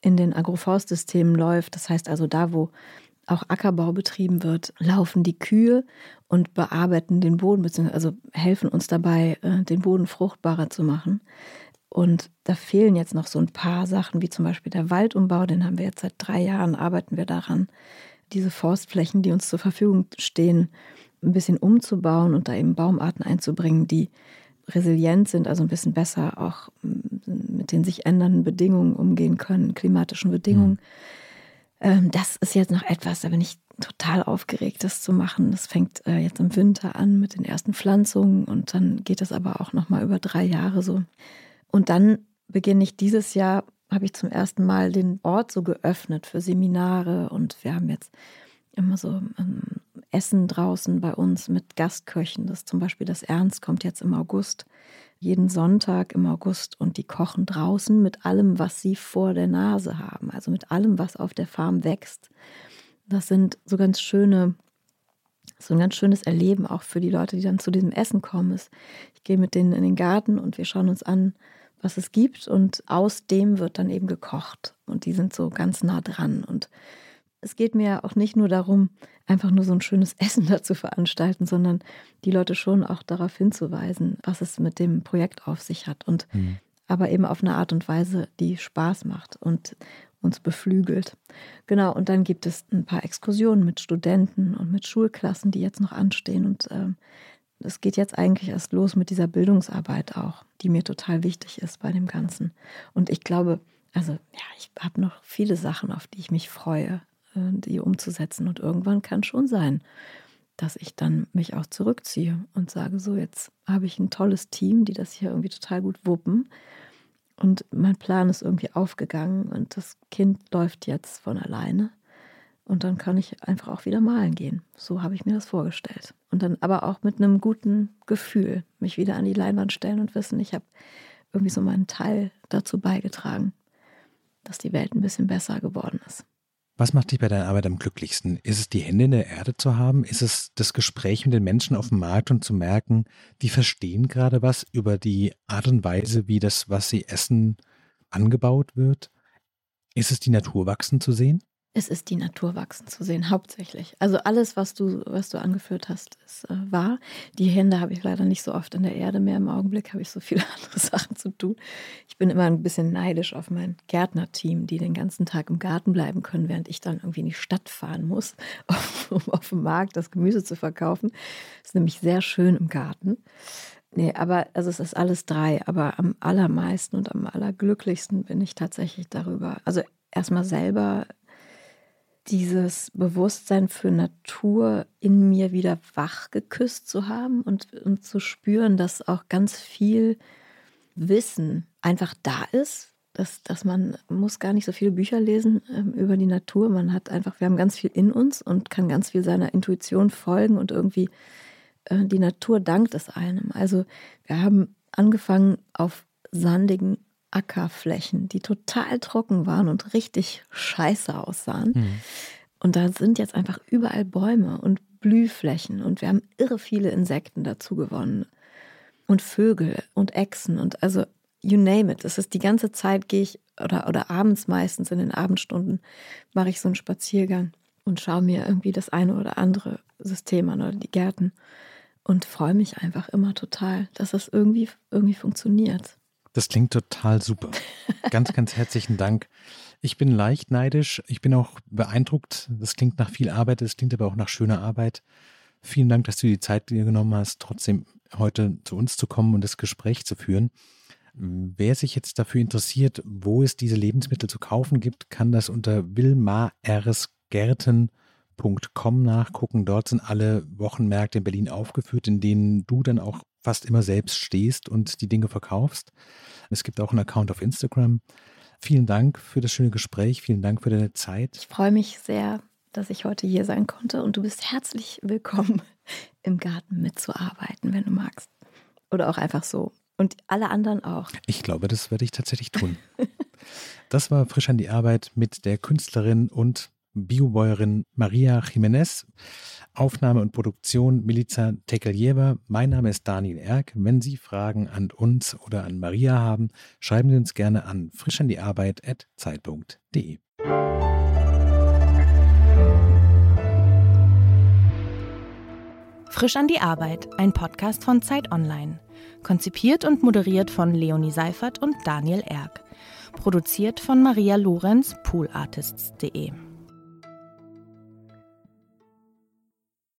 in den Agroforstsystemen läuft. Das heißt also da, wo auch Ackerbau betrieben wird, laufen die Kühe und bearbeiten den Boden, also helfen uns dabei, äh, den Boden fruchtbarer zu machen. Und da fehlen jetzt noch so ein paar Sachen, wie zum Beispiel der Waldumbau, den haben wir jetzt seit drei Jahren, arbeiten wir daran, diese Forstflächen, die uns zur Verfügung stehen, ein bisschen umzubauen und da eben Baumarten einzubringen, die resilient sind, also ein bisschen besser auch mit den sich ändernden Bedingungen umgehen können, klimatischen Bedingungen. Mhm. Das ist jetzt noch etwas, da bin ich total aufgeregt, das zu machen. Das fängt äh, jetzt im Winter an mit den ersten Pflanzungen und dann geht es aber auch noch mal über drei Jahre so. Und dann beginne ich dieses Jahr, habe ich zum ersten Mal den Ort so geöffnet für Seminare und wir haben jetzt immer so ähm, Essen draußen bei uns mit Gastköchen. Das zum Beispiel das Ernst kommt jetzt im August, jeden Sonntag im August und die kochen draußen mit allem, was sie vor der Nase haben, also mit allem, was auf der Farm wächst. Das sind so ganz schöne, so ein ganz schönes Erleben auch für die Leute, die dann zu diesem Essen kommen. Ich gehe mit denen in den Garten und wir schauen uns an, was es gibt und aus dem wird dann eben gekocht und die sind so ganz nah dran und es geht mir auch nicht nur darum, einfach nur so ein schönes [laughs] Essen da zu veranstalten, sondern die Leute schon auch darauf hinzuweisen, was es mit dem Projekt auf sich hat und mhm. aber eben auf eine Art und Weise, die Spaß macht und uns beflügelt. Genau, und dann gibt es ein paar Exkursionen mit Studenten und mit Schulklassen, die jetzt noch anstehen und äh, es geht jetzt eigentlich erst los mit dieser Bildungsarbeit auch, die mir total wichtig ist bei dem Ganzen. Und ich glaube, also ja, ich habe noch viele Sachen, auf die ich mich freue, äh, die umzusetzen. Und irgendwann kann schon sein, dass ich dann mich auch zurückziehe und sage, so jetzt habe ich ein tolles Team, die das hier irgendwie total gut wuppen. Und mein Plan ist irgendwie aufgegangen und das Kind läuft jetzt von alleine. Und dann kann ich einfach auch wieder malen gehen. So habe ich mir das vorgestellt. Und dann aber auch mit einem guten Gefühl mich wieder an die Leinwand stellen und wissen, ich habe irgendwie so meinen Teil dazu beigetragen, dass die Welt ein bisschen besser geworden ist. Was macht dich bei deiner Arbeit am glücklichsten? Ist es die Hände in der Erde zu haben? Ist es das Gespräch mit den Menschen auf dem Markt und zu merken, die verstehen gerade was über die Art und Weise, wie das, was sie essen, angebaut wird? Ist es die Natur wachsen zu sehen? Es ist die Natur wachsen zu sehen, hauptsächlich. Also alles, was du, was du angeführt hast, ist äh, wahr. Die Hände habe ich leider nicht so oft in der Erde mehr. Im Augenblick habe ich so viele [laughs] andere Sachen zu tun. Ich bin immer ein bisschen neidisch auf mein Gärtnerteam, die den ganzen Tag im Garten bleiben können, während ich dann irgendwie in die Stadt fahren muss, [laughs] um auf dem Markt das Gemüse zu verkaufen. Das ist nämlich sehr schön im Garten. Nee, aber also es ist alles drei, aber am allermeisten und am allerglücklichsten bin ich tatsächlich darüber. Also erstmal selber dieses Bewusstsein für Natur in mir wieder wach geküsst zu haben und, und zu spüren, dass auch ganz viel Wissen einfach da ist. Dass, dass man muss gar nicht so viele Bücher lesen ähm, über die Natur. Man hat einfach, wir haben ganz viel in uns und kann ganz viel seiner Intuition folgen und irgendwie äh, die Natur dankt es einem. Also wir haben angefangen auf sandigen Ackerflächen, die total trocken waren und richtig scheiße aussahen. Mhm. Und da sind jetzt einfach überall Bäume und Blühflächen und wir haben irre viele Insekten dazu gewonnen. Und Vögel und Echsen und also you name it. Das ist die ganze Zeit gehe ich oder, oder abends meistens in den Abendstunden mache ich so einen Spaziergang und schaue mir irgendwie das eine oder andere System an oder die Gärten und freue mich einfach immer total, dass das irgendwie, irgendwie funktioniert. Das klingt total super. Ganz, ganz herzlichen Dank. Ich bin leicht neidisch. Ich bin auch beeindruckt. Das klingt nach viel Arbeit. Es klingt aber auch nach schöner Arbeit. Vielen Dank, dass du die Zeit dir genommen hast, trotzdem heute zu uns zu kommen und das Gespräch zu führen. Wer sich jetzt dafür interessiert, wo es diese Lebensmittel zu kaufen gibt, kann das unter wilmarsgärten.com nachgucken. Dort sind alle Wochenmärkte in Berlin aufgeführt, in denen du dann auch fast immer selbst stehst und die Dinge verkaufst. Es gibt auch einen Account auf Instagram. Vielen Dank für das schöne Gespräch. Vielen Dank für deine Zeit. Ich freue mich sehr, dass ich heute hier sein konnte und du bist herzlich willkommen, [laughs] im Garten mitzuarbeiten, wenn du magst. Oder auch einfach so Und alle anderen auch. Ich glaube, das werde ich tatsächlich tun. das war frisch an die Arbeit mit der Künstlerin und Biobäuerin Maria Jiménez. Aufnahme und Produktion Milica Tekeljeva. Mein Name ist Daniel Erk. Wenn Sie Fragen an uns oder an Maria haben, schreiben Sie uns gerne an frischandiearbeit.zeit.de. Frisch an die Arbeit, ein Podcast von Zeit Online. Konzipiert und moderiert von Leonie Seifert und Daniel Erck. Produziert von Maria Lorenz, poolartists.de.